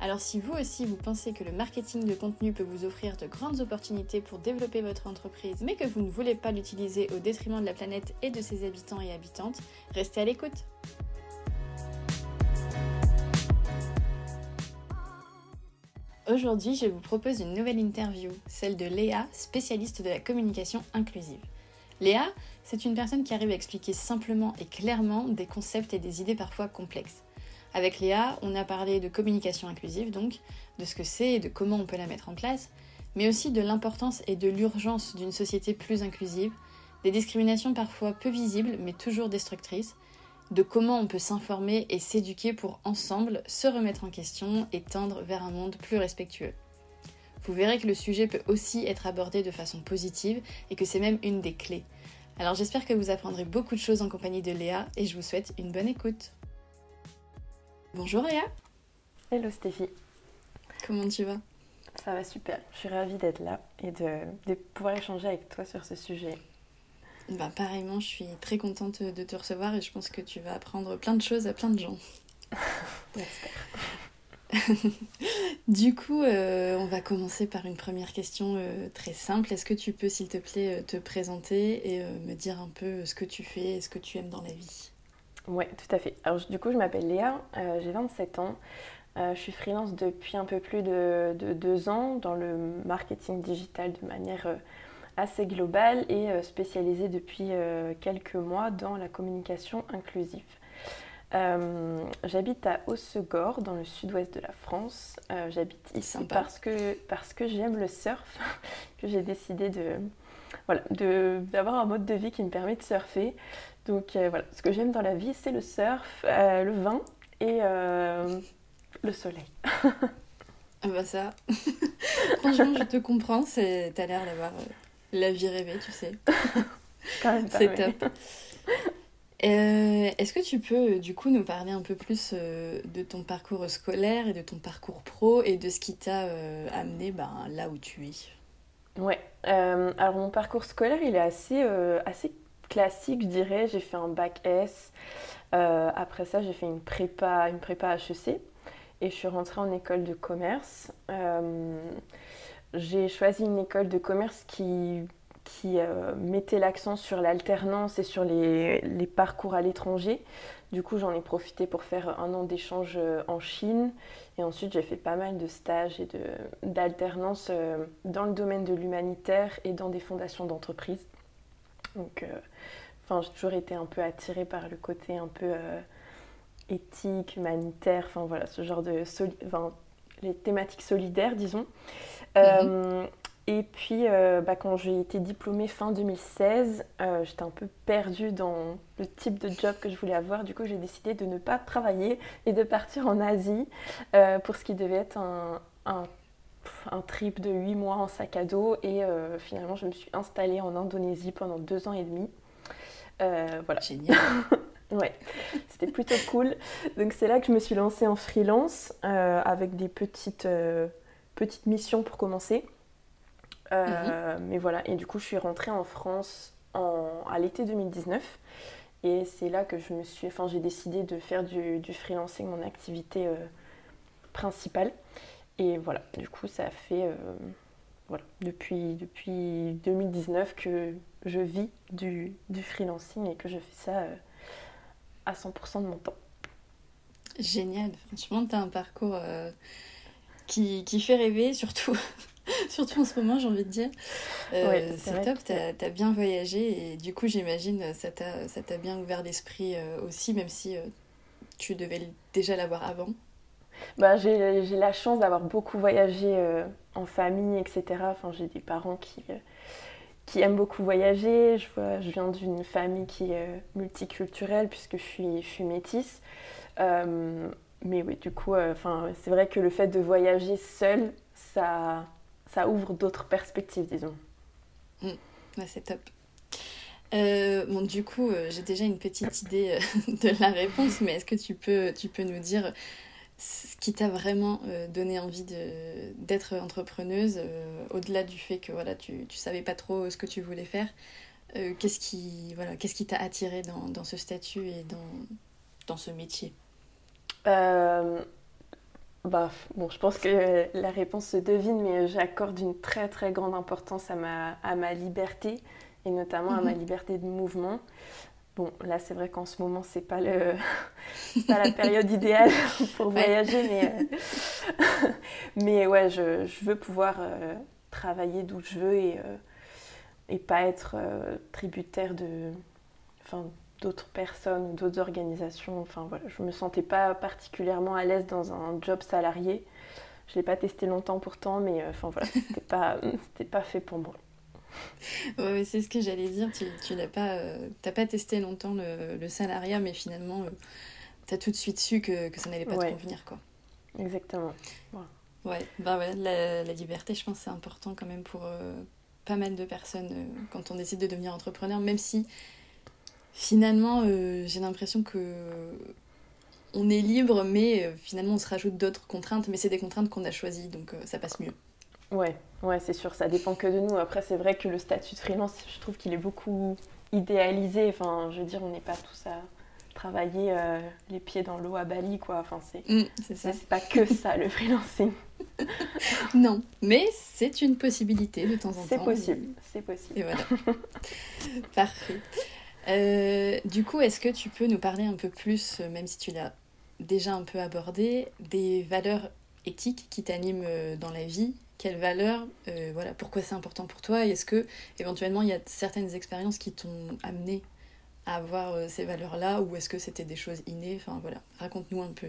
Alors si vous aussi vous pensez que le marketing de contenu peut vous offrir de grandes opportunités pour développer votre entreprise, mais que vous ne voulez pas l'utiliser au détriment de la planète et de ses habitants et habitantes, restez à l'écoute. Aujourd'hui, je vous propose une nouvelle interview, celle de Léa, spécialiste de la communication inclusive. Léa, c'est une personne qui arrive à expliquer simplement et clairement des concepts et des idées parfois complexes. Avec Léa, on a parlé de communication inclusive, donc de ce que c'est et de comment on peut la mettre en place, mais aussi de l'importance et de l'urgence d'une société plus inclusive, des discriminations parfois peu visibles mais toujours destructrices, de comment on peut s'informer et s'éduquer pour ensemble se remettre en question et tendre vers un monde plus respectueux. Vous verrez que le sujet peut aussi être abordé de façon positive et que c'est même une des clés. Alors j'espère que vous apprendrez beaucoup de choses en compagnie de Léa et je vous souhaite une bonne écoute. Bonjour Léa. Hello Stéphie. Comment tu vas? Ça va super. Je suis ravie d'être là et de, pouvoir échanger avec toi sur ce sujet. Bah, pareillement, je suis très contente de te recevoir et je pense que tu vas apprendre plein de choses à plein de gens. du coup, euh, on va commencer par une première question euh, très simple. Est-ce que tu peux, s'il te plaît, euh, te présenter et me dire un peu ce que tu fais et ce que tu aimes dans la vie? Oui, tout à fait. Alors, du coup, je m'appelle Léa, euh, j'ai 27 ans. Euh, je suis freelance depuis un peu plus de, deux ans dans le marketing digital de manière euh, assez globale et spécialisée depuis quelques mois dans la communication inclusive. j'habite à Hossegor, dans le sud-ouest de la France. j'habite ici parce que, parce que j'aime le surf, que j'ai décidé de, voilà, d'avoir un mode de vie qui me permet de surfer. Donc euh, voilà, ce que j'aime dans la vie, c'est le surf, euh, le vin et euh, le soleil. ah bah ça, franchement, je te comprends, t'as l'air d'avoir la vie rêvée, tu sais. C'est top. Est-ce que tu peux du coup nous parler un peu plus de ton parcours scolaire et de ton parcours pro et de ce qui t'a amené ben, là où tu es? Ouais, alors mon parcours scolaire il est assez, assez classique, je dirais. J'ai fait un bac S. Euh, après ça, j'ai fait une prépa, une prépa HEC et je suis rentrée en école de commerce. Euh, j'ai choisi une école de commerce qui, euh, mettait l'accent sur l'alternance et sur les, les parcours à l'étranger. Du coup, j'en ai profité pour faire un an d'échange en Chine. Et ensuite, j'ai fait pas mal de stages et d'alternance dans le domaine de l'humanitaire et dans des fondations d'entreprise. Donc, Enfin, j'ai toujours été un peu attirée par le côté un peu euh, éthique, humanitaire, enfin voilà, ce genre de. Les thématiques solidaires, disons. Euh, mhm. et puis, euh, bah, quand j'ai été diplômée fin 2016, j'étais un peu perdue dans le type de job que je voulais avoir. Du coup, j'ai décidé de ne pas travailler et de partir en Asie pour ce qui devait être un, un, un, trip de 8 mois en sac à dos. Et finalement, je me suis installée en Indonésie pendant deux ans et demi. Euh, voilà. Génial. ouais, c'était plutôt cool. Donc c'est là que je me suis lancée en freelance euh, avec des petites, euh, petites missions pour commencer. Mhm. Mais voilà, et du coup je suis rentrée en France en, à l'été 2019. Et c'est là que je me suis, enfin j'ai décidé de faire du, du freelancing mon activité principale. Et voilà, du coup ça fait voilà, depuis, depuis 2019 que je vis du, du freelancing et que je fais ça euh, à 100% de mon temps. Génial, franchement, tu as un parcours euh, qui, qui, fait rêver, surtout, surtout en ce moment, j'ai envie de dire. Euh, c'est top, tu as, bien voyagé et du coup, j'imagine, ça t'a bien ouvert l'esprit aussi, même si tu devais déjà l'avoir avant. Bah, j'ai la chance d'avoir beaucoup voyagé en famille, etc. Enfin, j'ai des parents qui qui aime beaucoup voyager. Je, je viens d'une famille qui est euh, multiculturelle puisque je suis, métisse. Euh, mais oui, du coup, euh, enfin, c'est vrai que le fait de voyager seul, ça, ça ouvre d'autres perspectives, disons. Mmh. c'est top. bon, du coup, j'ai déjà une petite idée de la réponse, mais est-ce que tu peux, tu peux nous dire ce qui t'a vraiment donné envie d'être entrepreneuse, au-delà du fait que voilà, tu ne savais pas trop ce que tu voulais faire Qu'est-ce qui voilà, qu'est-ce qui t'a attiré dans, dans, ce statut et dans, dans ce métier? Bah, bon, je pense que la réponse se devine, mais j'accorde une très très grande importance à ma, à ma liberté et notamment à ma mhm. liberté de mouvement. Bon, là, c'est vrai qu'en ce moment, c'est pas le, pas la période idéale pour voyager, mais, euh, mais ouais, je, je, veux pouvoir euh, travailler d'où je veux et, euh, et pas être tributaire de, enfin, d'autres personnes ou d'autres organisations. Enfin voilà, je me sentais pas particulièrement à l'aise dans un job salarié. Je l'ai pas testé longtemps pourtant, mais enfin voilà, c'était pas c'était pas fait pour moi. Ouais, c'est ce que j'allais dire. Tu, tu n'as pas, euh, pas testé longtemps le, le salariat, mais finalement, euh, tu as tout de suite su que, que ça n'allait pas te convenir. Quoi. Exactement. Ouais, bah ouais, la, la liberté, je pense, c'est important quand même pour pas mal de personnes quand on décide de devenir entrepreneur, même si finalement, euh, j'ai l'impression que on est libre, mais euh, finalement, on se rajoute d'autres contraintes, mais c'est des contraintes qu'on a choisies, donc euh, ça passe mieux. Ouais, ouais, c'est sûr, ça dépend que de nous. Après, c'est vrai que le statut de freelance, je trouve qu'il est beaucoup idéalisé. Enfin, je veux dire, on n'est pas tous à travailler les pieds dans l'eau à Bali, quoi. Enfin, c'est mm, pas que ça, le freelancing. non, mais c'est une possibilité de temps en temps. C'est possible, c'est possible. Et voilà. Parfait. Euh, du coup, est-ce que tu peux nous parler un peu plus, euh, même si tu l'as déjà un peu abordé, des valeurs éthiques qui t'animent euh, dans la vie Quelles valeurs Voilà, pourquoi c'est important pour toi est-ce que éventuellement il y a certaines expériences qui t'ont amené à avoir ces valeurs-là, ou est-ce que c'était des choses innées? Enfin voilà, raconte-nous un peu.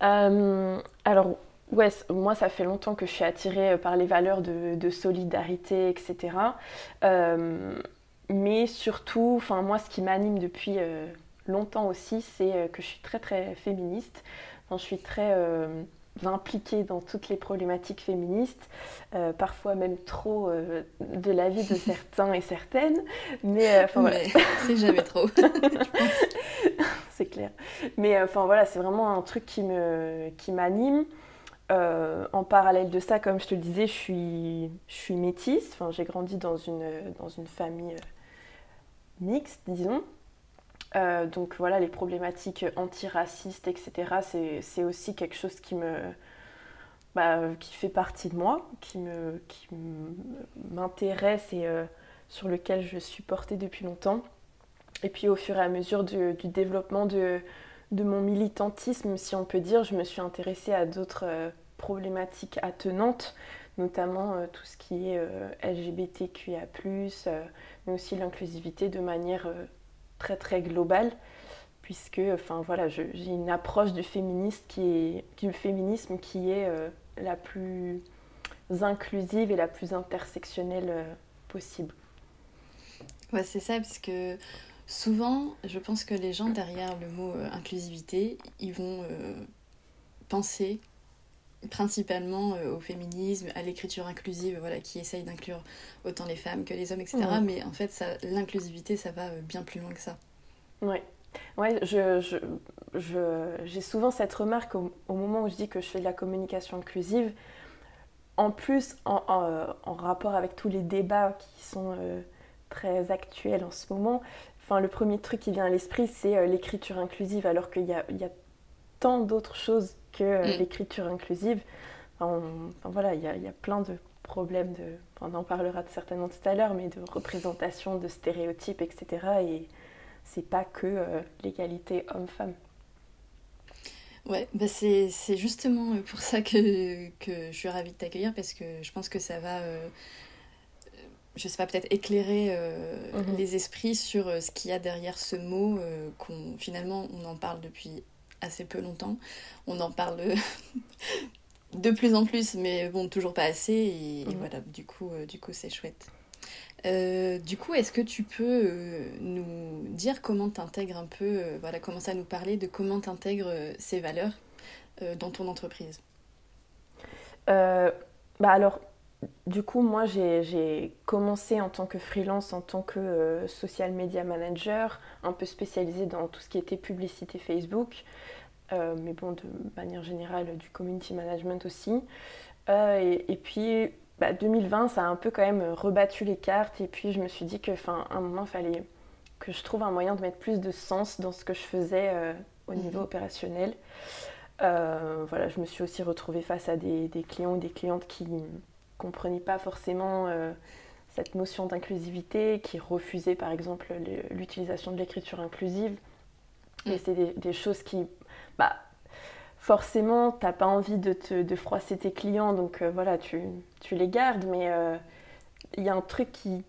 alors Ouais, moi, ça fait longtemps que je suis attirée par les valeurs de, solidarité, etc. Euh, mais surtout, enfin moi, ce qui m'anime depuis euh, longtemps aussi, c'est euh, que je suis très très féministe. je suis très euh, impliquée dans toutes les problématiques féministes, parfois même trop de la vie de certains et certaines. Mais enfin voilà. c'est jamais trop. c'est clair. Mais enfin voilà, c'est vraiment un truc qui me qui m'anime. en parallèle de ça, comme je te le disais, je suis, je suis métisse. Enfin, j'ai grandi dans une, dans une famille mixte, disons. Euh, donc voilà, les problématiques antiracistes, etc., c'est aussi quelque chose qui me... Bah, qui fait partie de moi, qui me qui m'intéresse et euh, sur lequel je suis portée depuis longtemps. Et puis au fur et à mesure du, développement de, de, mon militantisme, si on peut dire, je me suis intéressée à d'autres euh, problématiques attenantes, notamment tout ce qui est LGBTQIA, mais aussi l'inclusivité de manière très très globale, puisque enfin, voilà, j'ai une approche du, féministe qui est, du féminisme qui est euh, la plus inclusive et la plus intersectionnelle euh, possible. Ouais, c'est ça, parce que souvent, je pense que les gens derrière le mot inclusivité, ils vont penser principalement euh, au féminisme, à l'écriture inclusive, voilà, qui essaye d'inclure autant les femmes que les hommes, etc. Mais en fait, l'inclusivité, ça va euh, bien plus loin que ça. Oui. Ouais, je, je, je, j'ai souvent cette remarque au, moment où je dis que je fais de la communication inclusive. En plus, en, en, rapport avec tous les débats qui sont euh, très actuels en ce moment, enfin, le premier truc qui vient à l'esprit, c'est l'écriture inclusive, alors qu'il y a, il y a tant d'autres choses que euh, mm. l'écriture inclusive. Enfin, voilà, il y, y a, plein de problèmes, de, on en parlera certainement tout à l'heure, mais de représentation, de stéréotypes, etc. Et c'est pas que euh, l'égalité homme-femme. Ouais, bah c'est justement pour ça que, que, je suis ravie de t'accueillir parce que je pense que ça va, euh, je sais pas, peut-être éclairer mm-hmm. les esprits sur ce qu'il y a derrière ce mot, qu'on finalement on en parle depuis assez peu longtemps. On en parle de plus en plus, mais bon, toujours pas assez. Et, mhm. voilà, du coup, euh, du coup, c'est chouette. Euh, du coup, est-ce que tu peux euh, nous dire comment t'intègres un peu, voilà, commencer à nous parler de comment t'intègres ces valeurs dans ton entreprise? Bah alors, du coup, moi, j'ai commencé en tant que freelance, en tant que euh, social media manager, un peu spécialisée dans tout ce qui était publicité Facebook, euh, mais bon, de manière générale, du community management aussi. Euh, et, puis, 2020, bah, ça a un peu quand même rebattu les cartes, et puis je me suis dit que, un moment, il fallait que je trouve un moyen de mettre plus de sens dans ce que je faisais au niveau mhm. opérationnel. voilà, je me suis aussi retrouvée face à des, des clients ou des clientes qui comprenaient pas forcément euh, cette notion d'inclusivité, qui refusaient par exemple l'utilisation de l'écriture inclusive. Et mm. c'est des, choses qui, bah, forcément, tu n'as pas envie de, te, de froisser tes clients, donc euh, voilà, tu, tu, les gardes, mais euh, il y a un truc qui,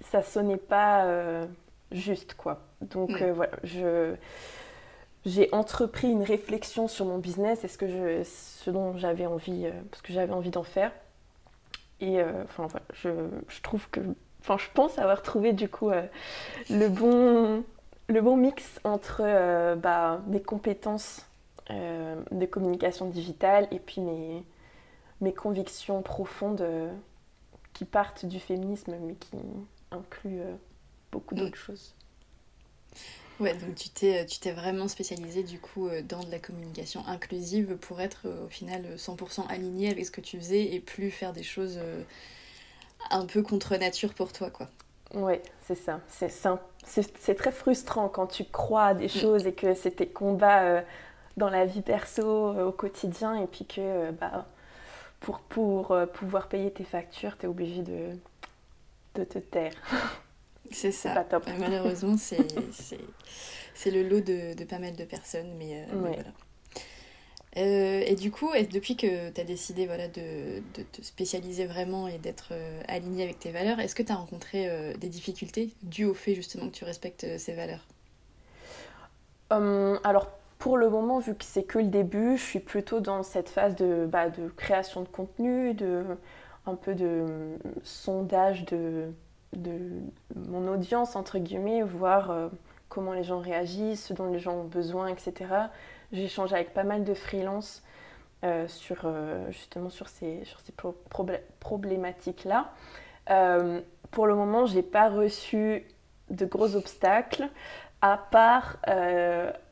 ça sonnait pas juste, quoi. Donc mm. voilà, je j'ai entrepris une réflexion sur mon business et ce, que je, ce dont j'avais envie, parce que j'avais envie d'en faire. Et euh, enfin voilà, je, je, trouve que, enfin je pense avoir trouvé du coup euh, le bon le bon mix entre euh, bah, mes compétences de communication digitale et puis mes, mes convictions profondes qui partent du féminisme mais qui incluent beaucoup d'autres mm. choses. Ouais, donc tu t'es, tu t'es vraiment spécialisée du coup euh, dans de la communication inclusive pour être euh, au final 100% alignée avec ce que tu faisais et plus faire des choses euh, un peu contre nature pour toi, quoi. Ouais, c'est ça. C'est, c'est, très frustrant quand tu crois à des mm. choses et que c'est tes combats dans la vie perso au quotidien et puis que bah, pour, pour pouvoir payer tes factures, tu es obligé de, de te taire. C'est ça. Pas top. Malheureusement, c'est le lot de, de, pas mal de personnes, mais, euh, voilà. Euh, et du coup, depuis que tu as décidé voilà, de, de, te spécialiser vraiment et d'être euh, aligné avec tes valeurs, est-ce que tu as rencontré des difficultés dues au fait justement que tu respectes ces valeurs? Hum, Alors, pour le moment, vu que c'est que le début, je suis plutôt dans cette phase de, bah, de création de contenu, de, un peu de sondage de de mon audience, entre guillemets, voir euh, comment les gens réagissent, ce dont les gens ont besoin, etc. J'ai échangé avec pas mal de freelance euh, sur, euh, justement sur ces, sur ces problématiques-là. pour le moment, je n'ai pas reçu de gros obstacles, à part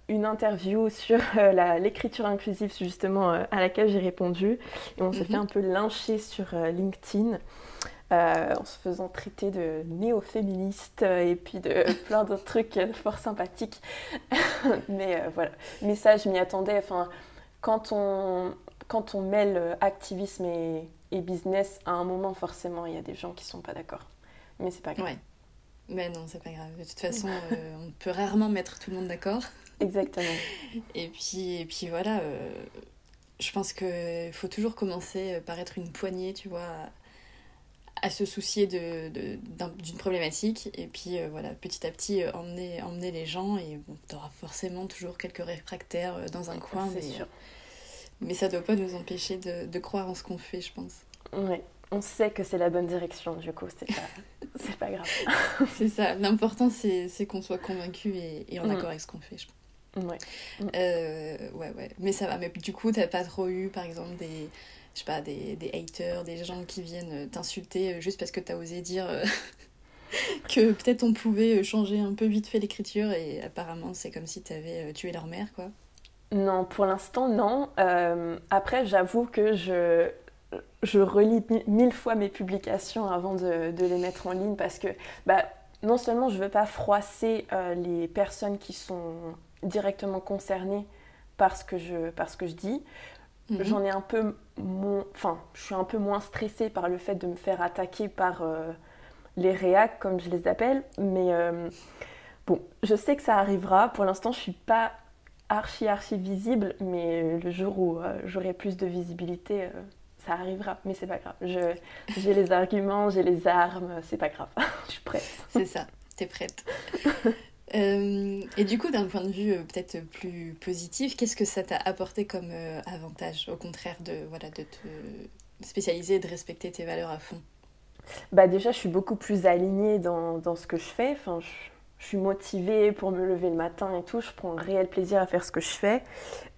une interview sur l'écriture inclusive, justement, à laquelle j'ai répondu. Et on s'est fait mhm. un peu lyncher sur LinkedIn. Euh, en se faisant traiter de néo-féministe euh, et puis de plein d'autres trucs fort sympathiques. Mais euh, voilà, mais ça, je m'y attendais. Enfin, quand on, quand on mêle activisme et, et, business, à un moment, forcément, il y a des gens qui sont pas d'accord. Mais c'est pas grave. Ouais. Mais non, c'est pas grave. De toute façon, on peut rarement mettre tout le monde d'accord. Exactement. et, puis, et puis voilà, je pense qu'il faut toujours commencer par être une poignée, tu vois, à se soucier d'une de, problématique et puis euh, voilà petit à petit euh, emmener, emmener les gens et bon, tu auras forcément toujours quelques réfractaires euh, dans un coin mais, sûr. mais ça doit pas nous empêcher de, de croire en ce qu'on fait je pense oui on sait que c'est la bonne direction du coup c'est pas, c'est pas grave c'est ça l'important c'est, qu'on soit convaincu et, et en mm. accord avec ce qu'on fait je pense Ouais. ouais, ouais. Mais ça va. Mais du coup, t'as pas trop eu, par exemple, des, je sais pas, des, des haters, des gens qui viennent t'insulter euh, juste parce que t'as osé dire euh, que peut-être on pouvait changer un peu vite fait l'écriture et apparemment c'est comme si t'avais euh, tué leur mère, quoi. Non, pour l'instant, non. après, j'avoue que je, je relis mille fois mes publications avant de, de, les mettre en ligne parce que bah, non seulement je veux pas froisser les personnes qui sont directement concernées par ce que je, par ce que je dis, Mhm. J'en ai un peu moins, enfin, je suis un peu moins stressée par le fait de me faire attaquer par euh, les réacs, comme je les appelle. Mais euh, bon, je sais que ça arrivera. Pour l'instant, je suis pas archi archi visible, mais le jour où euh, j'aurai plus de visibilité, ça arrivera. Mais c'est pas grave. J'ai les arguments, j'ai les armes, c'est pas grave. je suis prête. C'est ça. T'es prête. Euh, et du coup, d'un point de vue euh, peut-être plus positif, qu'est-ce que ça t'a apporté comme euh, avantage, au contraire de, voilà, de te spécialiser et de respecter tes valeurs à fond? Bah Déjà, je suis beaucoup plus alignée dans, dans ce que je fais. Enfin, je, suis motivée pour me lever le matin et tout. Je prends un réel plaisir à faire ce que je fais.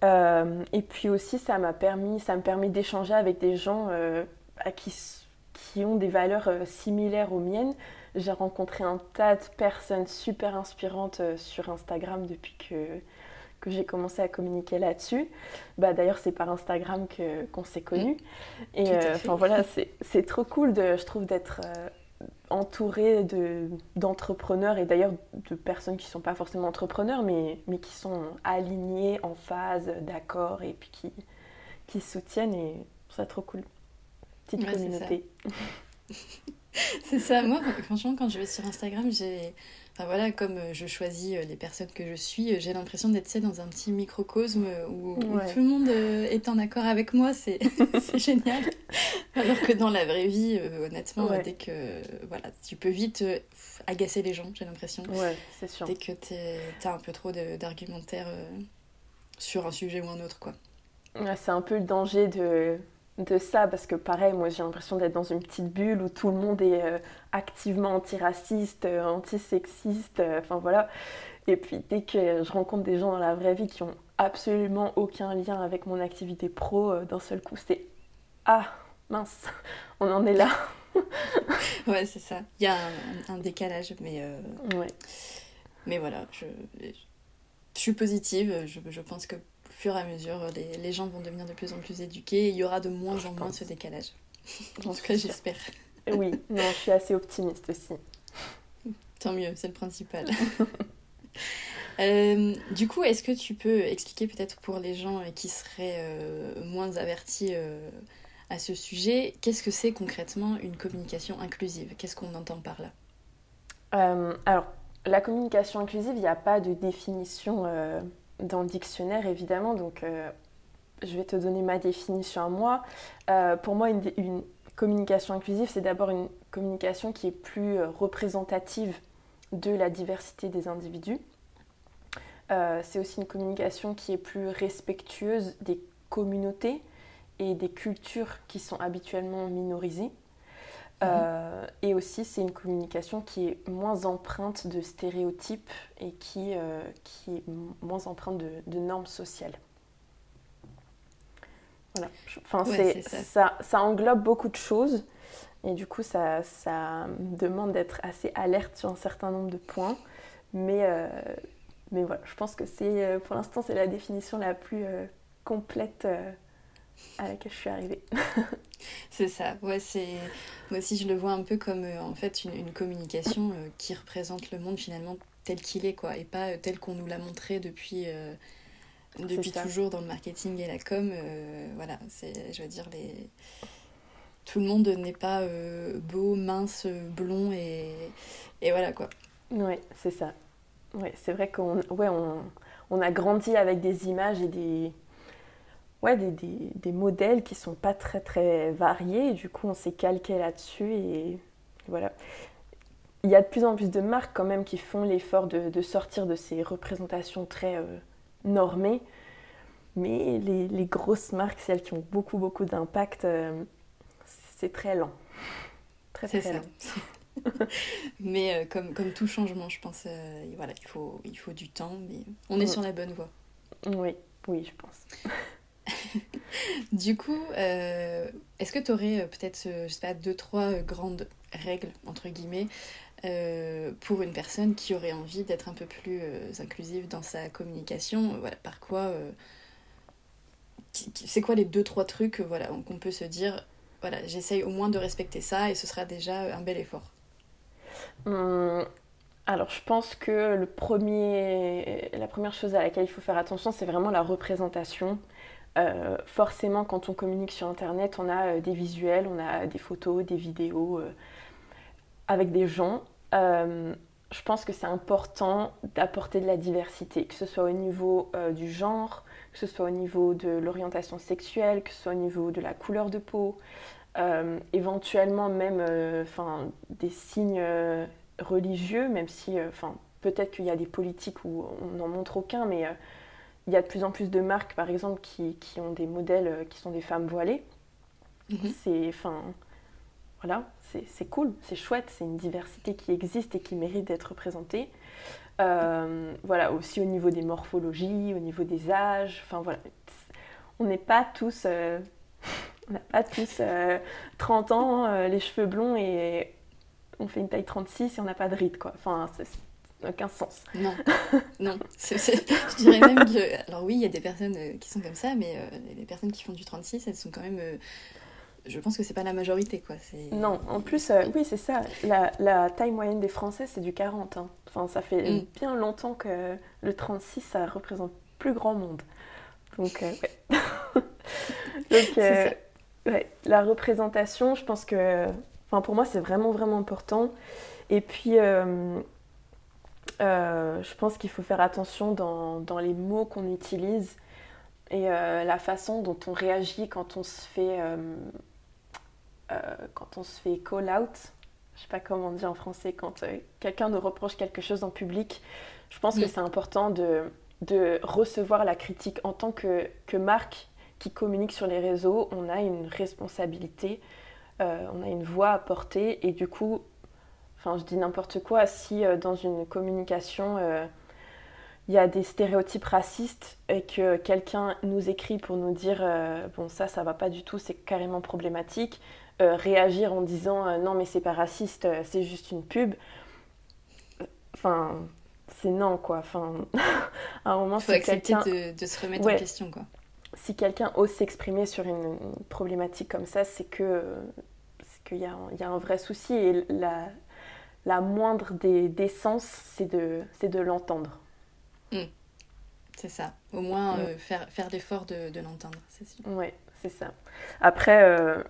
et puis aussi, ça m'a permis, ça me permet d'échanger avec des gens à qui qui ont des valeurs similaires aux miennes. J'ai rencontré un tas de personnes super inspirantes sur Instagram depuis que, que j'ai commencé à communiquer là-dessus. Bah, D'ailleurs, c'est par Instagram qu'on s'est connus. Mm. Et enfin voilà, c'est trop cool, de, je trouve, d'être entouré d'entrepreneurs et d'ailleurs de personnes qui ne sont pas forcément entrepreneurs mais, mais qui sont alignés en phase, d'accord et puis qui, qui soutiennent et c'est trop cool. Petite communauté. C'est ça. Moi, franchement, quand je vais sur Instagram, j'ai Enfin voilà, comme euh, je choisis euh, les personnes que je suis, euh, j'ai l'impression d'être dans un petit microcosme où, tout le monde est en accord avec moi, c'est génial. Alors que dans la vraie vie, honnêtement, dès que voilà, tu peux vite agacer les gens, j'ai l'impression. Ouais, c'est sûr. Dès que tu as un peu trop d'argumentaire sur un sujet ou un autre, quoi. c'est un peu le danger de de ça parce que pareil moi j'ai l'impression d'être dans une petite bulle où tout le monde est euh, activement antiraciste, euh, antisexiste, euh, enfin voilà. Et puis dès que je rencontre des gens dans la vraie vie qui ont absolument aucun lien avec mon activité pro, d'un seul coup c'est ah mince, on en est là. ouais c'est ça. Il y a un, décalage mais ouais. mais voilà je, je suis positive. Je, je pense que fur et à mesure, les, les, gens vont devenir de plus en plus éduqués et il y aura de moins en moins ce décalage. En tout cas, j'espère. Oui, non, je suis assez optimiste aussi. Tant mieux, c'est le principal. Euh, du coup, est-ce que tu peux expliquer peut-être pour les gens qui seraient euh, moins avertis euh, à ce sujet, qu'est-ce que c'est concrètement une communication inclusive? Qu'est-ce qu'on entend par là? Alors, la communication inclusive, il n'y a pas de définition dans le dictionnaire, évidemment. Donc, euh, je vais te donner ma définition à moi. Euh, pour moi, une, communication inclusive, c'est d'abord une communication qui est plus euh, représentative de la diversité des individus. c'est aussi une communication qui est plus respectueuse des communautés et des cultures qui sont habituellement minorisées. Euh, et aussi, c'est une communication qui est moins empreinte de stéréotypes et qui, euh, qui est moins empreinte de, de normes sociales. Voilà. Enfin, c'est, ça. Ça, englobe beaucoup de choses. Et du coup, ça, ça demande d'être assez alerte sur un certain nombre de points. Mais, euh, mais voilà, je pense que c'est, pour l'instant, c'est la définition la plus complète à laquelle je suis arrivée. c'est ça, ouais, c'est... moi aussi je le vois un peu comme euh, en fait une, communication euh, qui représente le monde finalement tel qu'il est, quoi, et pas euh, tel qu'on nous l'a montré depuis, depuis toujours dans le marketing et la com. voilà, c'est, je veux dire, les... tout le monde n'est pas beau, mince, blond, et, et voilà quoi. Ouais, c'est ça. Ouais, c'est vrai qu'on ouais, on, on a grandi avec des images et des ouais, des, des, des, modèles qui sont pas très très variés. Et du coup, on s'est calqué là-dessus et voilà. Il y a de plus en plus de marques quand même qui font l'effort de, de sortir de ces représentations très euh, normées. Mais les, les, grosses marques, celles qui ont beaucoup beaucoup d'impact, euh, c'est très lent. Très très lent. mais euh, comme, comme tout changement, je pense, voilà, il faut, il faut du temps, mais on est sur la bonne voie. Oui, oui, je pense. du coup, euh, est-ce que tu aurais euh, peut-être, euh, je sais pas, deux, trois grandes règles, entre guillemets, pour une personne qui aurait envie d'être un peu plus inclusive dans sa communication Voilà, par quoi C'est quoi les deux, trois trucs voilà, qu'on peut se dire voilà, j'essaye au moins de respecter ça et ce sera déjà un bel effort? Hum, alors, je pense que le premier, la première chose à laquelle il faut faire attention, c'est vraiment la représentation. Euh, forcément, quand on communique sur Internet, on a euh, des visuels, on a des photos, des vidéos euh, avec des gens. je pense que c'est important d'apporter de la diversité, que ce soit au niveau du genre, que ce soit au niveau de l'orientation sexuelle, que ce soit au niveau de la couleur de peau, éventuellement même des signes religieux, même si peut-être qu'il y a des politiques où on n'en montre aucun, mais il y a de plus en plus de marques, par exemple, qui, qui ont des modèles euh, qui sont des femmes voilées. Mhm. C'est, enfin, voilà, c'est cool, c'est chouette, c'est une diversité qui existe et qui mérite d'être représentée. Euh, voilà, aussi au niveau des morphologies, au niveau des âges, enfin voilà, on n'est pas tous euh, On n'a pas tous 30 ans, les cheveux blonds et on fait une taille 36 et on n'a pas de ride, quoi. Enfin, n'a aucun sens. Non, non. je dirais même que... Alors oui, il y a des personnes qui sont comme ça, mais les personnes qui font du 36, elles sont quand même je pense que c'est pas la majorité quoi. Non, en plus, euh, oui, c'est ça. La, taille moyenne des Français, c'est du 40. Hein. Enfin, ça fait mm. bien longtemps que le 36, ça représente plus grand monde. Donc, euh, Donc euh, la représentation, je pense que, enfin, pour moi, c'est vraiment, vraiment important. Et puis, je pense qu'il faut faire attention dans, dans les mots qu'on utilise et la façon dont on réagit quand on se fait euh, quand on se fait call out, je sais pas comment on dit en français, quand euh, quelqu'un nous reproche quelque chose en public, je pense que c'est important de, de, recevoir la critique en tant que, que, marque qui communique sur les réseaux. On a une responsabilité, euh, on a une voix à porter et du coup, enfin je dis n'importe quoi, si dans une communication il y a des stéréotypes racistes et que quelqu'un nous écrit pour nous dire bon ça ça va pas du tout c'est carrément problématique euh, réagir en disant euh, non mais c'est pas raciste, euh, c'est juste une pub. Enfin, c'est non quoi. Enfin, à un moment, faut accepter de, de, se remettre en question quoi. Si quelqu'un ose s'exprimer sur une, problématique comme ça, c'est que qu'il y, y, a un vrai souci et la, la moindre des, des sens, c'est de, de l'entendre. Mmh. C'est ça. Au moins mmh. faire, faire l'effort de, de l'entendre, c'est sûr. Oui, c'est ça. Après,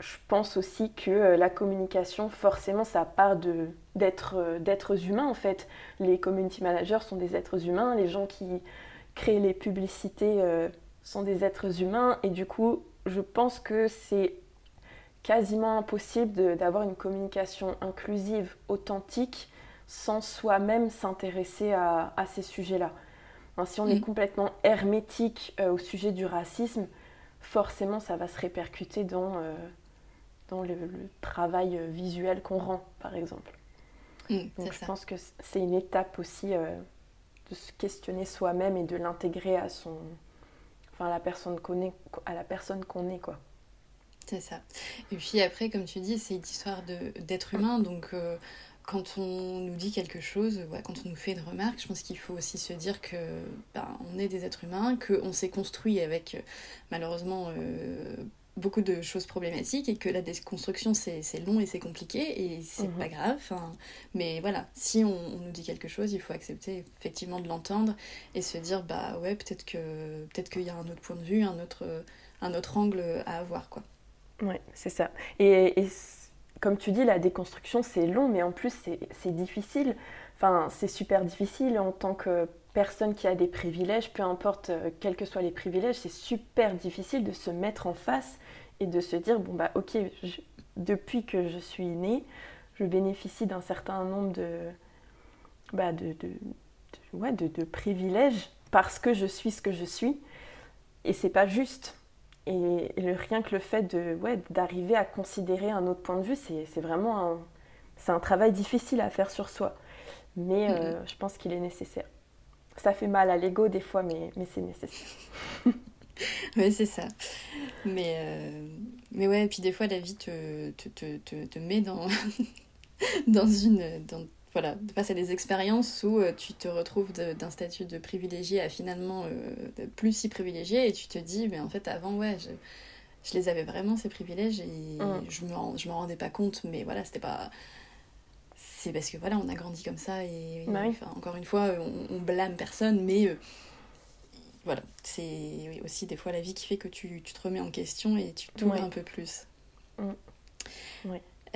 je pense aussi que euh, la communication, forcément, ça part euh, d'êtres humains en fait. Les community managers sont des êtres humains, les gens qui créent les publicités euh, sont des êtres humains, et du coup, je pense que c'est quasiment impossible d'avoir une communication inclusive, authentique, sans soi-même s'intéresser à, ces sujets-là. si on est mm. complètement hermétique au sujet du racisme, forcément, ça va se répercuter dans dans le, travail euh, visuel qu'on rend, par exemple. Mm, Donc je pense que c'est une étape aussi euh, de se questionner soi-même et de l'intégrer à son, enfin à la personne qu'on est, à la personne qu'on est quoi. C'est ça. Et puis après, comme tu dis, c'est une histoire d'être humain, donc. Euh, quand on nous dit quelque chose, quand on nous fait une remarque, je pense qu'il faut aussi se dire que ben, on est des êtres humains, qu'on s'est construit avec malheureusement beaucoup de choses problématiques et que la déconstruction c'est long et c'est compliqué et c'est mhm. pas grave. mais voilà, si on, nous dit quelque chose, il faut accepter effectivement de l'entendre et se dire bah ouais, peut-être que peut-être qu'il y a un autre point de vue, un autre, un autre angle à avoir quoi. Ouais, c'est ça. Et, comme tu dis, la déconstruction c'est long, mais en plus c'est difficile. Enfin, c'est super difficile en tant que personne qui a des privilèges, peu importe euh, quels que soient les privilèges, c'est super difficile de se mettre en face et de se dire bon bah ok, depuis que je suis née, je bénéficie d'un certain nombre de, bah, de, de, ouais, de, privilèges parce que je suis ce que je suis et c'est pas juste. Et, le, rien que le fait de ouais, d'arriver à considérer un autre point de vue, c'est vraiment un, c'est un travail difficile à faire sur soi. Mais euh, je pense qu'il est nécessaire. Ça fait mal à l'ego des fois, mais, mais c'est nécessaire. oui, c'est ça. Mais, euh, mais ouais, et puis des fois, la vie te, te, te, te met dans, dans une. Dans, voilà, face à des expériences où euh, tu te retrouves d'un statut de privilégié à finalement euh, plus si privilégié et tu te dis, mais en fait, avant, ouais, je, je les avais vraiment ces privilèges et mm. je me je me rendais pas compte, mais voilà, c'était pas c'est parce que voilà, on a grandi comme ça et bah encore une fois, on, blâme personne, mais euh, voilà, c'est aussi des fois la vie qui fait que tu, tu te remets en question et tu t'ouvres un peu plus. Mm.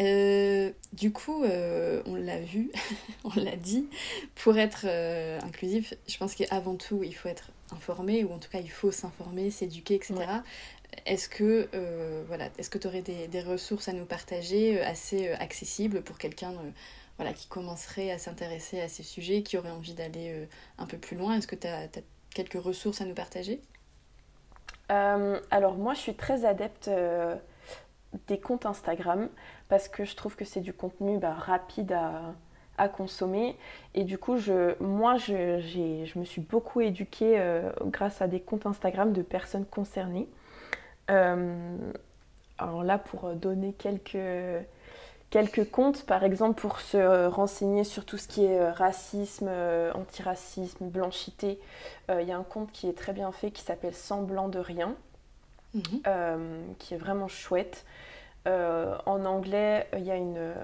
Euh, du coup, euh, on l'a vu, on l'a dit, pour être inclusif, je pense qu'avant tout, il faut être informé, ou en tout cas, il faut s'informer, s'éduquer, etc. Est-ce que voilà, est-ce que tu aurais des, des, ressources à nous partager assez accessibles pour quelqu'un voilà, qui commencerait à s'intéresser à ces sujets, qui aurait envie d'aller euh, un peu plus loin? Est-ce que tu as, quelques ressources à nous partager? Euh, Alors moi, je suis très adepte euh, des comptes Instagram parce que je trouve que c'est du contenu bah, rapide à, consommer. Et du coup, je, moi, je, je me suis beaucoup éduquée grâce à des comptes Instagram de personnes concernées. alors là, pour donner quelques, quelques comptes, par exemple, pour se renseigner sur tout ce qui est racisme, antiracisme, blanchité, il y a un compte qui est très bien fait qui s'appelle Semblant de rien, mhm. qui est vraiment chouette. en anglais, il y a une,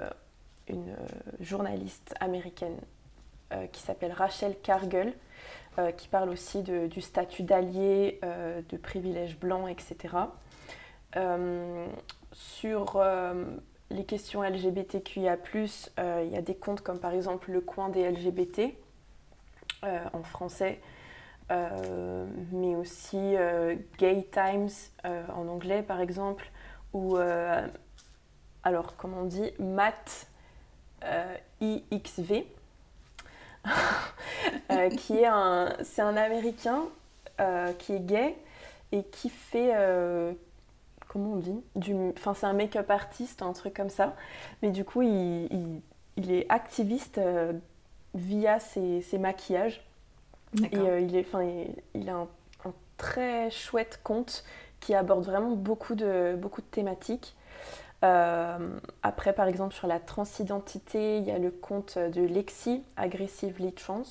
journaliste américaine qui s'appelle Rachel Cargill, qui parle aussi du statut d'allié, de privilèges blancs, etc. Euh, sur euh, les questions LGBTQIA, euh, il y a des comptes comme par exemple le coin des LGBT en français, mais aussi Gay Times en anglais par exemple, ou alors comment on dit, Matt IXV, qui est un, c'est un Américain qui est gay et qui fait, comment on dit du, Enfin, c'est un make-up artiste, un truc comme ça. Mais du coup, il, il, est activiste euh, via ses, ses, maquillages. Et euh, il, est, enfin, il, a un, très chouette conte qui aborde vraiment beaucoup de, beaucoup de thématiques. Euh, après, par exemple, sur la transidentité, il y a le conte de Lexi, Aggressively Trans.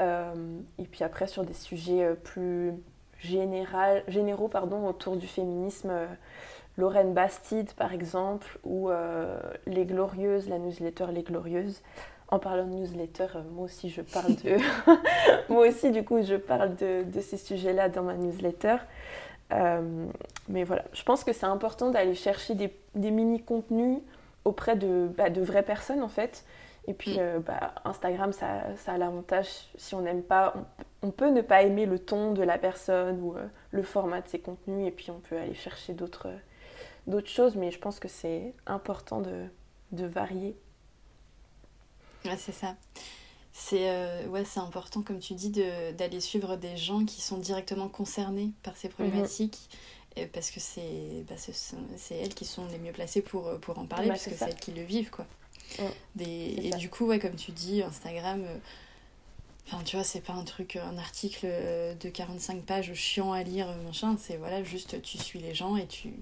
et puis après, sur des sujets plus général, généraux pardon, autour du féminisme. Euh, Lorraine Bastide, par exemple, ou euh, Les Glorieuses, la newsletter Les Glorieuses. En parlant de newsletter, euh, moi aussi je parle de. moi aussi, du coup, je parle de, de ces sujets-là dans ma newsletter. mais voilà, je pense que c'est important d'aller chercher des, des mini-contenus auprès de, bah, de vraies personnes, en fait, et puis, mm. euh, bah, Instagram, ça, ça a l'avantage, si on n'aime pas, on, peut ne pas aimer le ton de la personne ou euh, le format de ses contenus, et puis on peut aller chercher d'autres d'autres choses, mais je pense que c'est important de, de varier. Ouais, c'est ça. C'est euh, ouais, important, comme tu dis, d'aller suivre des gens qui sont directement concernés par ces problématiques. parce que bah, c'est elles qui sont les mieux placées pour, pour en parler, parce que c'est elles qui le vivent. quoi. Et du coup, ouais, comme tu dis, Instagram, euh, enfin, tu vois, c'est pas un truc, un article euh, de 45 pages chiant à lire, machin, c'est voilà, juste tu suis les gens et tu.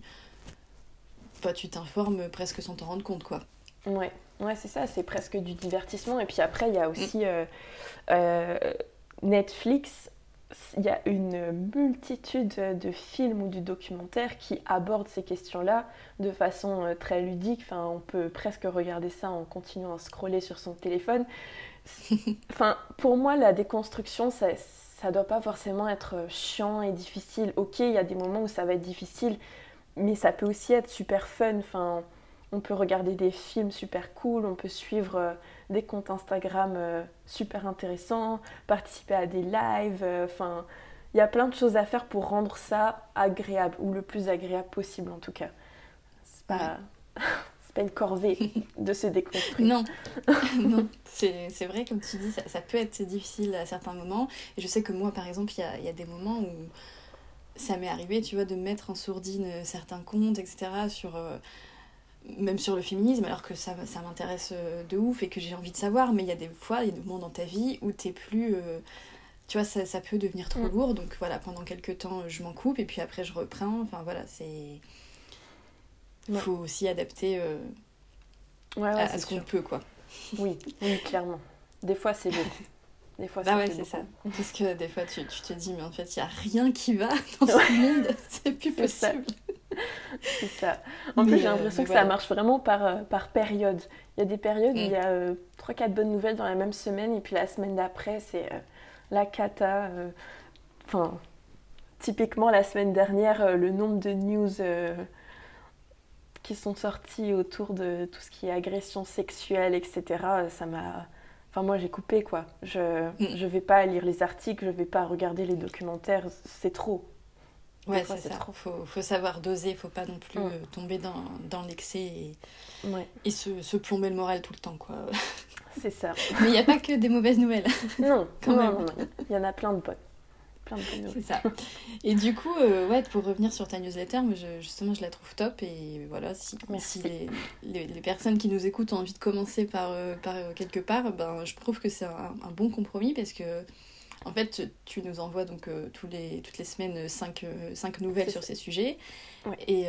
Bah, tu t'informes presque sans t'en rendre compte, quoi. Ouais, ouais c'est ça, c'est presque du divertissement. Et puis après, il y a aussi mm. euh, Netflix il y a une multitude de films ou de documentaires qui abordent ces questions-là de façon euh, très ludique. Enfin, on peut presque regarder ça en continuant à scroller sur son téléphone. enfin, pour moi, la déconstruction, ça, ça doit pas forcément être chiant et difficile. Ok, il y a des moments où ça va être difficile, mais ça peut aussi être super fun. Enfin, on peut regarder des films super cool, on peut suivre euh, des comptes Instagram euh, super intéressants, participer à des lives, euh, enfin, il y a plein de choses à faire pour rendre ça agréable, ou le plus agréable possible en tout cas. C'est pas, pas une corvée de se déconstruire. Non, non. c'est vrai, comme tu dis, ça, peut être difficile à certains moments. Et je sais que moi, par exemple, il y a, y a, des moments où ça m'est arrivé, tu vois, de mettre en sourdine certains comptes, etc., sur même sur le féminisme, alors que ça, ça m'intéresse euh, de ouf et que j'ai envie de savoir, mais il y a des fois, il y a des moments dans ta vie où t'es plus. Euh, tu vois, ça, ça, peut devenir trop mm. lourd, donc voilà, pendant quelques temps, je m'en coupe et puis après, je reprends. Enfin voilà, c'est. Il faut aussi adapter euh, à, ce qu'on peut, quoi. Oui, oui, clairement. Des fois, c'est beau. Des fois, bah ouais, c'est ça. Parce que des fois, tu, tu, te dis, mais en fait, il n'y a rien qui va dans ce monde, c'est plus possible. c'est ça. En plus, j'ai euh, l'impression que ça marche vraiment par, euh, par période. Il y a des périodes où il y a 3-4 euh, bonnes nouvelles dans la même semaine, et puis la semaine d'après, c'est la cata. Enfin, typiquement, la semaine dernière, le nombre de news qui sont sorties autour de tout ce qui est agression sexuelle, etc., ça m'a Enfin, moi, j'ai coupé, quoi. Je mm. je vais pas lire les articles, je vais pas regarder les documentaires, c'est trop. Ouais, c'est ça. Trop. Faut, faut savoir doser, faut pas non plus euh, tomber dans, dans l'excès et, et se, se, plomber le moral tout le temps, quoi. C'est ça. Mais il n'y a pas que des mauvaises nouvelles. Non, quand même. Il y en a plein de bonnes. C'est ça. Et du coup, euh, ouais, pour revenir sur ta newsletter, je, justement, je la trouve top. Et voilà, si, si les, les, personnes qui nous écoutent ont envie de commencer par, euh, par quelque part, ben, je trouve que c'est un, bon compromis parce que En fait, tu nous envoies donc tous les, toutes les semaines cinq, cinq nouvelles sur ces sujets. Et,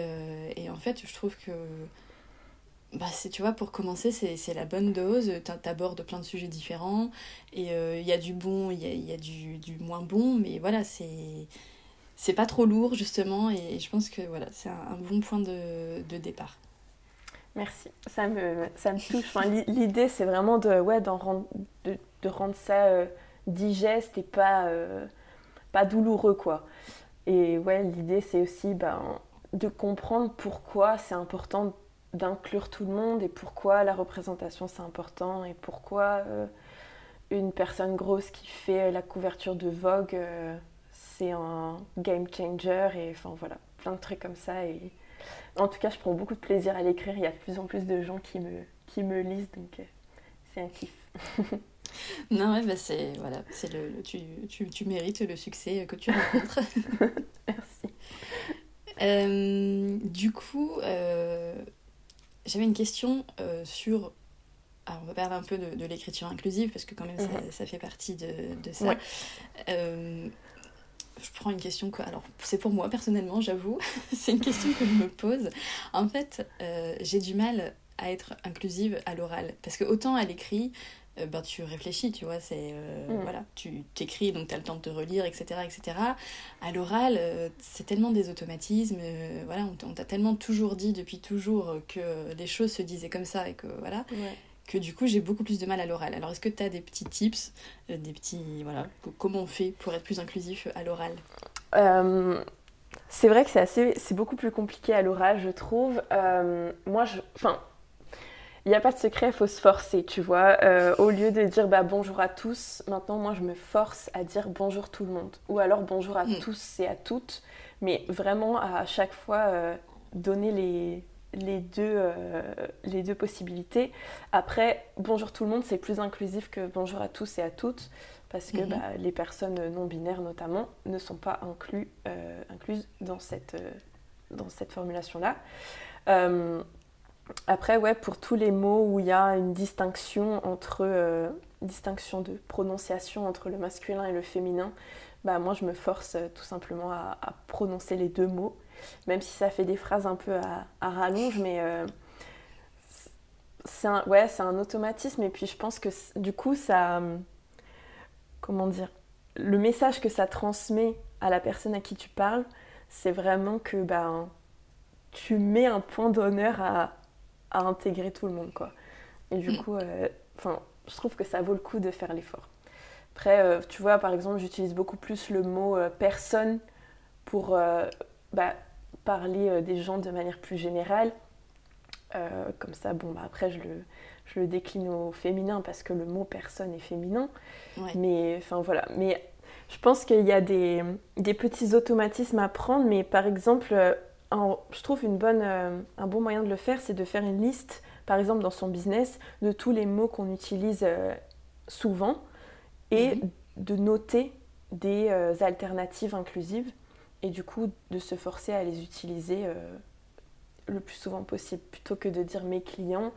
et, en fait, je trouve que bah, tu vois, pour commencer, c'est la bonne dose. Tu abordes plein de sujets différents. Et il euh, y a du bon, il y a, y a du, du, moins bon. Mais voilà, c'est c'est pas trop lourd, justement. Et je pense que voilà, c'est un, bon point de, de, départ. Merci. Ça me, ça me touche. Enfin, L'idée, c'est vraiment de, ouais, rendre, de, de, rendre ça euh, digeste et pas, euh, pas douloureux, quoi. Et ouais, l'idée, c'est aussi ben, de comprendre pourquoi c'est important d'inclure tout le monde et pourquoi la représentation c'est important et pourquoi euh, une personne grosse qui fait la couverture de Vogue euh, c'est un game changer et enfin voilà plein de trucs comme ça. Et en tout cas je prends beaucoup de plaisir à l'écrire. Il y a de plus en plus de gens qui me, qui me lisent donc euh, c'est un kiff non ouais, bah c'est voilà c'est le, tu, tu, tu, mérites le succès que tu rencontres merci du coup j'avais une question euh, sur. Alors, on va parler un peu de, l'écriture inclusive parce que, quand même, ça, mhm. fait partie de, ça. Euh, je prends une question que. Alors, c'est pour moi personnellement, j'avoue. c'est une question que je me pose. En fait, euh, j'ai du mal à être inclusive à l'oral. Parce que, autant à l'écrit, euh, ben, tu réfléchis, tu vois, c'est euh, mm. voilà, tu t'écris donc tu as le temps de te relire, etc. etc. À l'oral, euh, c'est tellement des automatismes, voilà, on t'a tellement toujours dit depuis toujours que les choses se disaient comme ça et que voilà. Que du coup, j'ai beaucoup plus de mal à l'oral. Alors, est-ce que tu as des petits tips, des petits. Voilà, comment on fait pour être plus inclusif à l'oral? C'est vrai que c'est assez. C'est beaucoup plus compliqué à l'oral, je trouve. moi, je. Enfin il n'y a pas de secret, il faut se forcer, tu vois. Euh, au lieu de dire bah, bonjour à tous, maintenant moi je me force à dire bonjour tout le monde. Ou alors bonjour à mm. tous et à toutes, mais vraiment à chaque fois euh, donner les, les, deux, euh, les deux possibilités. Après, bonjour tout le monde, c'est plus inclusif que bonjour à tous et à toutes, parce que mm-hmm. bah, les personnes non binaires notamment ne sont pas inclus, incluses dans cette, dans cette formulation-là. Après, ouais, pour tous les mots où il y a une distinction entre euh, distinction de prononciation entre le masculin et le féminin, bah moi je me force euh, tout simplement à, prononcer les deux mots, même si ça fait des phrases un peu à, rallonge, mais euh, c'est un, ouais, un automatisme. Et puis je pense que du coup ça, comment dire, le message que ça transmet à la personne à qui tu parles, c'est vraiment que bah, tu mets un point d'honneur à, à intégrer tout le monde, quoi. Et du mm. coup, euh, enfin, je trouve que ça vaut le coup de faire l'effort. Après, euh, tu vois, par exemple, j'utilise beaucoup plus le mot euh, personne pour bah, parler des gens de manière plus générale. comme ça, bon, bah, après, je le, je le décline au féminin parce que le mot personne est féminin. Mais, enfin, voilà. Mais je pense qu'il y a des, des, petits automatismes à prendre, mais par exemple, je trouve une bonne, euh, un bon moyen de le faire, c'est de faire une liste, par exemple dans son business, de tous les mots qu'on utilise euh, souvent et mhm. de noter des euh, alternatives inclusives et du coup de se forcer à les utiliser le plus souvent possible plutôt que de dire mes clients,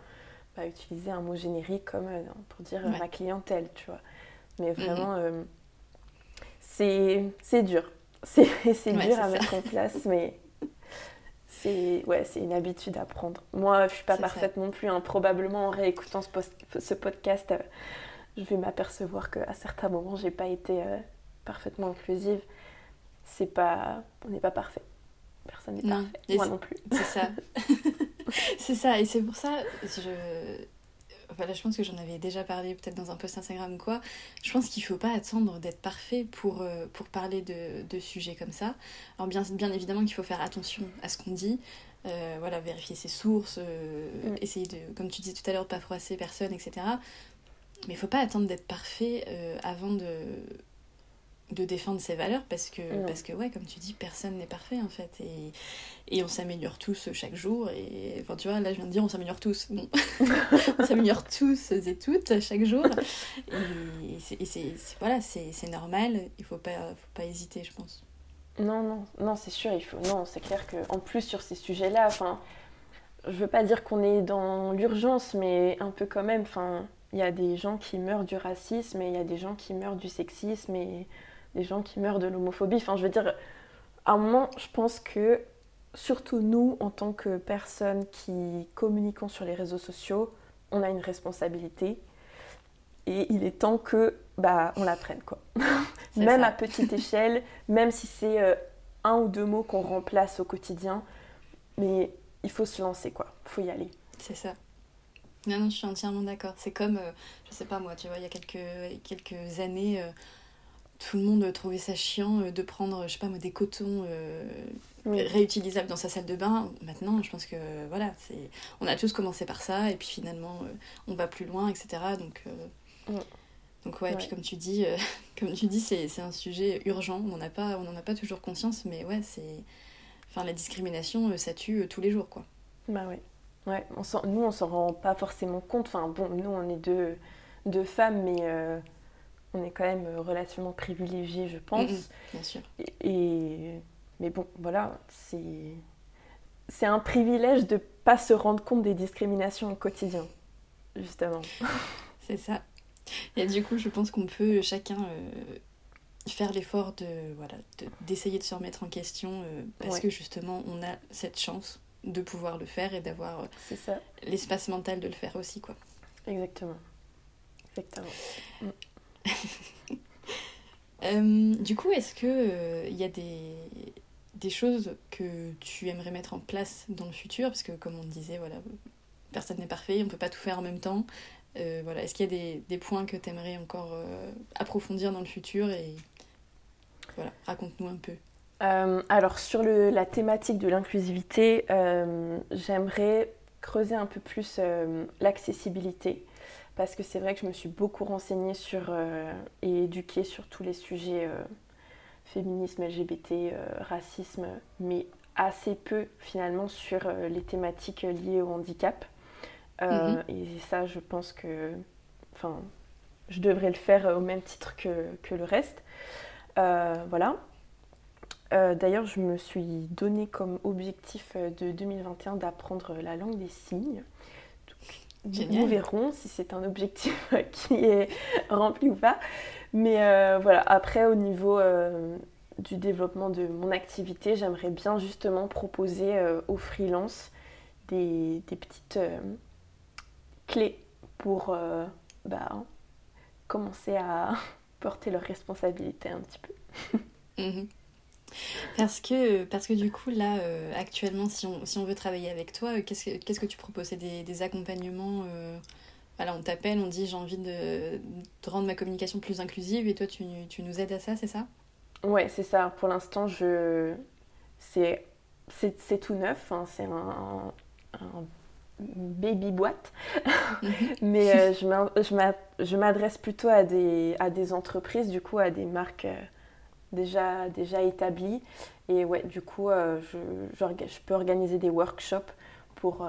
bah, utiliser un mot générique comme pour dire ma clientèle, tu vois. Mais mhm. vraiment, c'est dur. C'est dur à mettre en place, mais c'est ouais, c'est une habitude à prendre. Moi, je suis pas parfaite non plus. Hein. Probablement en réécoutant ce, podcast, euh, je vais m'apercevoir qu'à certains moments, j'ai pas été euh, parfaitement inclusive. C'est pas, on n'est pas parfait. Personne n'est parfait. Moi non plus. C'est ça. c'est ça. Et c'est pour ça, je voilà, je pense que j'en avais déjà parlé peut-être dans un post Instagram ou quoi, je pense qu'il ne faut pas attendre d'être parfait pour, euh, pour parler de, de, sujets comme ça. Alors bien, bien évidemment qu'il faut faire attention à ce qu'on dit, euh, voilà, vérifier ses sources, euh, mm. essayer de, comme tu disais tout à l'heure, de pas froisser personne, etc. Mais il faut pas attendre d'être parfait avant de, de défendre ses valeurs parce que, parce que ouais, comme tu dis, personne n'est parfait en fait. Et, et on s'améliore tous chaque jour. Et enfin, tu vois, là, je viens de dire on s'améliore tous. Non, on s'améliore tous et toutes chaque jour. Et, c'est voilà, c'est normal. Il faut pas, faut pas hésiter, je pense. Non, non, non, c'est sûr. Il faut. Non, c'est clair que en plus sur ces sujets-là, enfin, je veux pas dire qu'on est dans l'urgence, mais un peu quand même. Enfin, il y a des gens qui meurent du racisme et il y a des gens qui meurent du sexisme et des gens qui meurent de l'homophobie. Enfin, je veux dire, à un moment, je pense que surtout nous, en tant que personnes qui communiquons sur les réseaux sociaux, on a une responsabilité et il est temps que bah, on la prenne quoi. même à petite échelle, même si c'est euh, un ou deux mots qu'on remplace au quotidien, mais il faut se lancer quoi, il faut y aller. C'est ça. Non, non, je suis entièrement d'accord. C'est comme, euh, je sais pas moi, tu vois, il y a quelques, quelques années, euh, tout le monde trouvait ça chiant de prendre, je sais pas moi, des cotons réutilisables dans sa salle de bain. Maintenant, je pense que voilà, c'est, on a tous commencé par ça et puis finalement, on va plus loin, etc. Donc, donc ouais, et puis comme tu dis, euh, comme tu dis, c'est un sujet urgent. On n'en a pas, on en a pas toujours conscience, mais ouais, c'est, enfin la discrimination, euh, ça tue euh, tous les jours, quoi. Bah ouais, ouais. On nous, on s'en rend pas forcément compte. Enfin bon, nous, on est deux, deux femmes, mais on est quand même relativement privilégiés, je pense. bien sûr. Et, mais bon, voilà, c'est c'est un privilège de pas se rendre compte des discriminations au quotidien, justement. c'est ça. Et du coup, je pense qu'on peut chacun euh, faire l'effort de voilà d'essayer de, se remettre en question euh, parce que justement, on a cette chance de pouvoir le faire et d'avoir euh, l'espace mental de le faire aussi, quoi. Exactement. Exactement. du coup, est-ce que il y a des, des choses que tu aimerais mettre en place dans le futur? Parce que comme on disait, voilà, personne n'est parfait, on peut pas tout faire en même temps. Euh, voilà. Est-ce qu'il y a des, des points que tu aimerais encore euh, approfondir dans le futur et voilà, raconte-nous un peu. Euh, alors sur le, la thématique de l'inclusivité, j'aimerais creuser un peu plus l'accessibilité parce que c'est vrai que je me suis beaucoup renseignée sur et éduquée sur tous les sujets féminisme, LGBT, racisme, mais assez peu finalement sur les thématiques liées au handicap. Euh, mhm. Et ça, je pense que enfin, je devrais le faire au même titre que, que le reste. Euh, voilà. Euh, d'ailleurs, je me suis donné comme objectif de 2021 d'apprendre la langue des signes. Nous verrons si c'est un objectif qui est rempli ou pas. Mais voilà, après, au niveau du développement de mon activité, j'aimerais bien justement proposer aux freelances des, des petites clés pour euh, bah, commencer à porter leurs responsabilités un petit peu. Mhm. Parce que, parce que du coup, là, euh, actuellement, si on, si on veut travailler avec toi, euh, qu'est-ce que, qu'est-ce que tu proposes? C'est des, des, accompagnements voilà, on t'appelle, on dit j'ai envie de, de, rendre ma communication plus inclusive et toi, tu, tu nous aides à ça, c'est ça? Ouais, c'est ça. Pour l'instant, je... c'est, c'est, c'est tout neuf. Hein. C'est un, un baby boîte. Mhm. Mais euh, je m'adresse plutôt à des, à des entreprises, du coup, à des marques euh, déjà, déjà établies. Et ouais, du coup, euh, je, je, peux organiser des workshops pour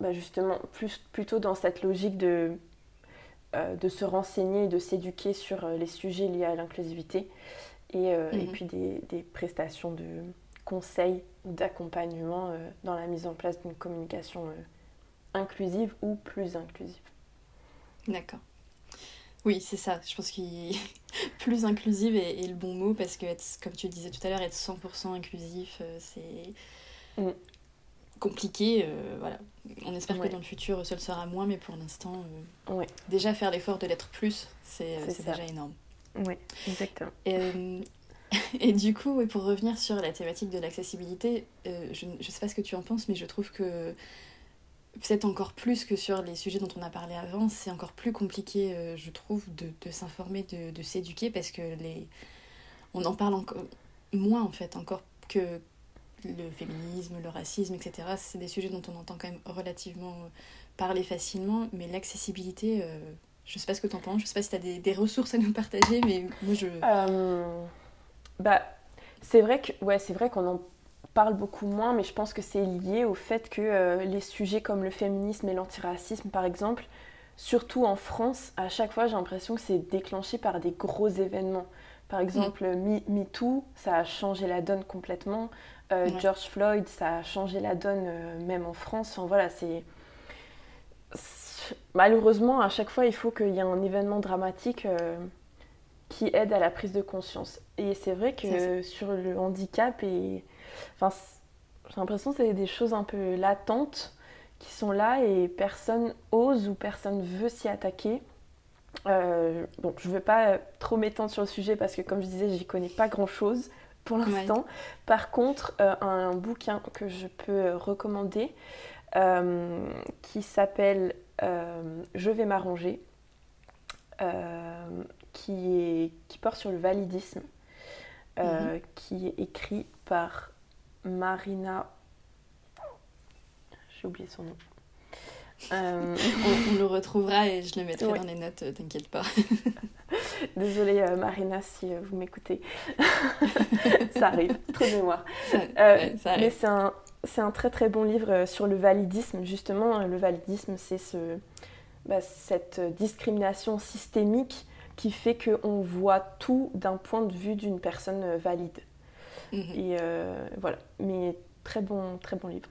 bah, justement, plus, plutôt dans cette logique de, de se renseigner et de s'éduquer sur les sujets liés à l'inclusivité. Et, et, mhm. puis des, des, prestations de conseils, d'accompagnement dans la mise en place d'une communication inclusive ou plus inclusive. D'accord. Oui, c'est ça. Je pense qu'il plus inclusive est, le bon mot parce que, comme tu disais tout à l'heure, être 100% inclusif, euh, c'est mm. compliqué. Euh, voilà. On espère que dans le futur, ce le sera moins, mais pour l'instant, euh, déjà faire l'effort de l'être plus, c'est déjà énorme. Oui, exactement. Et, et du coup, pour revenir sur la thématique de l'accessibilité, je ne sais pas ce que tu en penses, mais je trouve que peut-être encore plus que sur les sujets dont on a parlé avant, c'est encore plus compliqué, euh, je trouve, de, s'informer, de, s'éduquer, parce que les... on en parle encore moins, en fait, encore que le féminisme, le racisme, etc. C'est des sujets dont on entend quand même relativement parler facilement, mais l'accessibilité, euh, je sais pas ce que tu en penses, je sais pas si tu as des, ressources à nous partager, mais moi je... Euh, bah, c'est vrai ouais, c'est vrai qu'on en parle beaucoup moins, mais je pense que c'est lié au fait que euh, les sujets comme le féminisme et l'antiracisme, par exemple, surtout en France, à chaque fois j'ai l'impression que c'est déclenché par des gros événements. Par exemple, mm. MeToo, ça a changé la donne complètement. Euh, George Floyd, ça a changé la donne euh, même en France. Enfin voilà, c'est. malheureusement, à chaque fois, il faut qu'il y ait un événement dramatique qui aide à la prise de conscience. Et c'est vrai que sur le handicap, et... enfin, j'ai l'impression que c'est des choses un peu latentes qui sont là et personne ose ou personne veut s'y attaquer. Euh, donc je ne veux pas trop m'étendre sur le sujet parce que comme je disais, j'y connais pas grand-chose pour l'instant. Par contre, euh, un bouquin que je peux recommander euh, qui s'appelle Je vais m'arranger, qui, qui porte sur le validisme, mhm. qui est écrit par Marina j'ai oublié son nom. Euh, on, le retrouvera et je le mettrai dans les notes, euh, t'inquiète pas. Désolée euh, Marina si vous m'écoutez. ça arrive, trop de mémoire. Mais c'est un, un, très très bon livre sur le validisme. Justement, le validisme, c'est ce, bah, cette discrimination systémique qui fait qu'on voit tout d'un point de vue d'une personne valide. Mhm. Et voilà, mais très bon, très bon livre.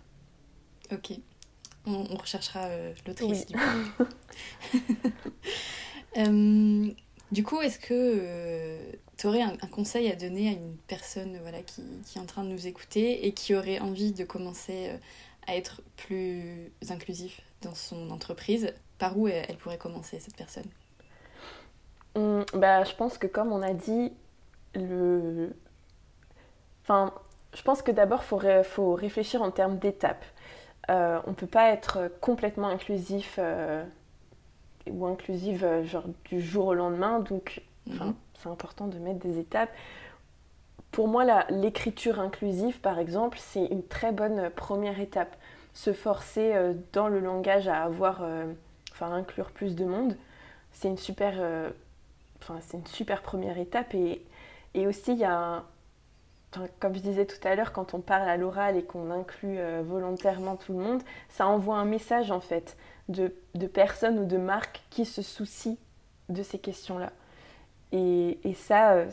Ok. On, recherchera euh, l'autrice. Euh, du coup. est-ce que euh, tu aurais un, conseil à donner à une personne voilà, qui, qui, est en train de nous écouter et qui aurait envie de commencer à être plus inclusif dans son entreprise? Par où elle, pourrait commencer, cette personne? Hum, bah, Je pense que comme on a dit, le... Enfin, je pense que d'abord, il faut, faut réfléchir en termes d'étapes. Euh, on ne peut pas être complètement inclusif euh, ou inclusive euh, genre, du jour au lendemain. Donc, mhm. c'est important de mettre des étapes. Pour moi, l'écriture inclusive, par exemple, c'est une très bonne première étape. Se forcer dans le langage à avoir, enfin, inclure plus de monde, c'est une super, enfin, c'est une super première étape. Et, et aussi, il y a comme je disais tout à l'heure, quand on parle à l'oral et qu'on inclut euh, volontairement tout le monde, ça envoie un message en fait de, personnes ou de marques qui se soucient de ces questions-là. Et, ça, euh,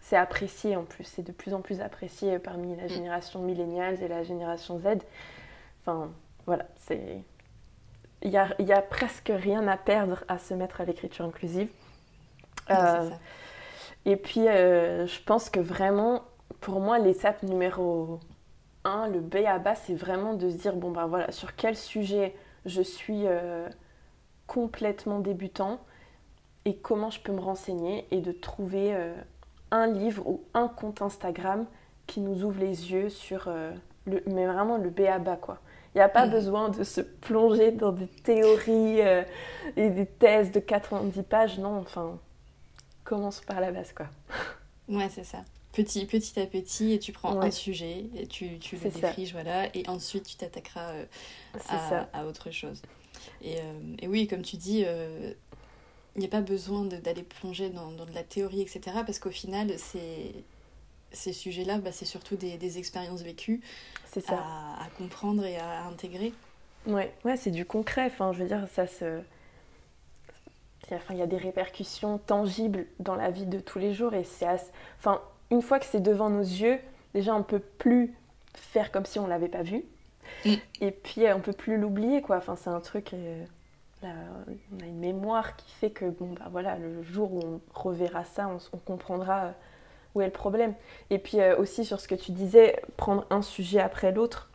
c'est apprécié en plus, c'est de plus en plus apprécié parmi la mm. génération milléniale et la génération Z. Enfin, voilà, c'est... Il n'y a, y a, presque rien à perdre à se mettre à l'écriture inclusive. Euh, et puis, je pense que vraiment, pour moi, l'étape numéro un, le B à bas, c'est vraiment de se dire bon, ben voilà, sur quel sujet je suis euh, complètement débutant et comment je peux me renseigner et de trouver euh, un livre ou un compte Instagram qui nous ouvre les yeux sur euh, le, mais vraiment le B à bas quoi. Il n'y a pas mmh. besoin de se plonger dans des théories et des thèses de 90 pages, non, enfin, commence par la base quoi. Ouais, c'est ça petit, petit à petit, et tu prends un sujet, et tu, tu le défriches, voilà, et ensuite tu t'attaqueras euh, à, à, autre chose. Et, euh, et, oui, comme tu dis, euh, il n'y a pas besoin d'aller plonger dans, dans, de la théorie, etc., parce qu'au final, ces sujets-là, bah, c'est surtout des, des, expériences vécues ça. À, à, comprendre et à intégrer. Ouais, ouais c'est du concret, enfin, je veux dire, ça se... Enfin, il y a des répercussions tangibles dans la vie de tous les jours et c'est assez... enfin une fois que c'est devant nos yeux, déjà on peut plus faire comme si on l'avait pas vu. Mm. Et puis on peut plus l'oublier quoi. Enfin c'est un truc. Euh, on a une mémoire qui fait que bon bah voilà le jour où on reverra ça, on, comprendra euh, où est le problème. Et puis euh, aussi sur ce que tu disais, prendre un sujet après l'autre,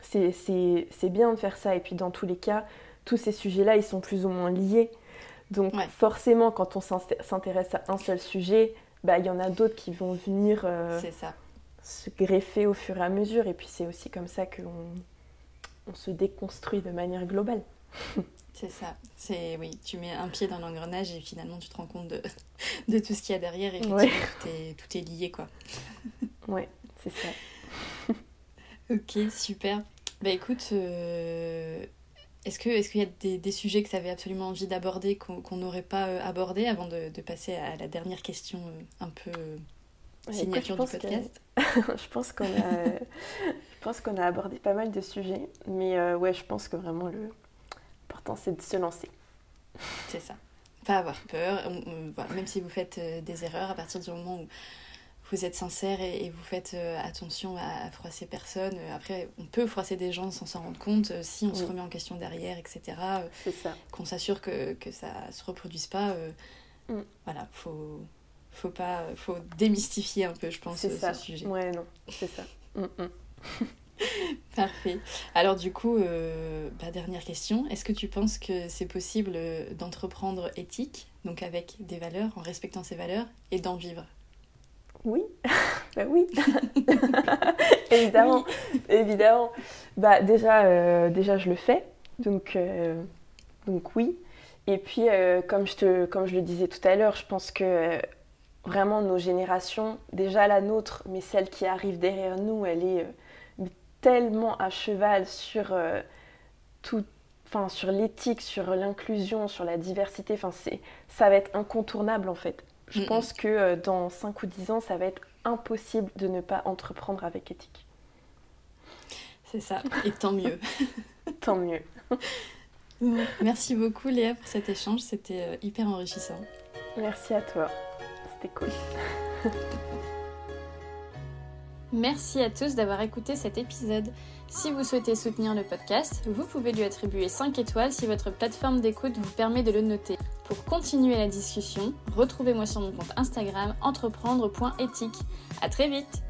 c'est bien de faire ça. Et puis dans tous les cas, tous ces sujets-là, ils sont plus ou moins liés. Donc forcément, quand on s'intéresse à un seul sujet, bah, il y en a d'autres qui vont venir euh, se greffer au fur et à mesure. Et puis c'est aussi comme ça qu'on on se déconstruit de manière globale. C'est ça. C'est oui, tu mets un pied dans l'engrenage et finalement tu te rends compte de, de tout ce qu'il y a derrière et tout, est, tout est lié quoi. ouais, c'est ça. ok, super. Bah écoute, euh, est-ce qu'il est y a des, des, sujets que tu avais absolument envie d'aborder qu'on n'aurait pas euh, abordé avant de, de, passer à la dernière question euh, un peu signature du podcast? Je pense qu'on a, je pense qu'on a abordé pas mal de sujets, mais euh, ouais, je pense que vraiment le important c'est de se lancer. C'est ça. Pas avoir peur, même si vous faites des erreurs, à partir du moment où vous êtes sincère et, vous faites attention à, froisser personne. Après, on peut froisser des gens sans s'en rendre compte si on se remet en question derrière, etc. C'est ça. Qu'on s'assure que, que ça se reproduise pas. Mm. Voilà, faut faut pas faut démystifier un peu je pense ce sujet ouais non c'est ça mm, mm. Parfait. Alors du coup, euh, bah, dernière question, est-ce que tu penses que c'est possible euh, d'entreprendre éthique, donc avec des valeurs, en respectant ces valeurs, et d'en vivre? Oui, bah oui, évidemment, évidemment. Bah déjà, euh, déjà je le fais, donc donc oui. Et puis comme je te, comme je le disais tout à l'heure, je pense que vraiment nos générations, déjà la nôtre, mais celle qui arrive derrière nous, elle est tellement à cheval sur euh, tout, enfin sur l'éthique, sur l'inclusion, sur la diversité. Enfin, c'est, ça va être incontournable en fait. Je pense que euh, dans 5 ou 10 ans, ça va être impossible de ne pas entreprendre avec éthique. C'est ça, et tant mieux. tant mieux. Merci beaucoup Léa pour cet échange, c'était euh, hyper enrichissant. Merci à toi, c'était cool. Merci à tous d'avoir écouté cet épisode. Si vous souhaitez soutenir le podcast, vous pouvez lui attribuer 5 étoiles si votre plateforme d'écoute vous permet de le noter. Pour continuer la discussion, retrouvez-moi sur mon compte Instagram entreprendre.éthique. À très vite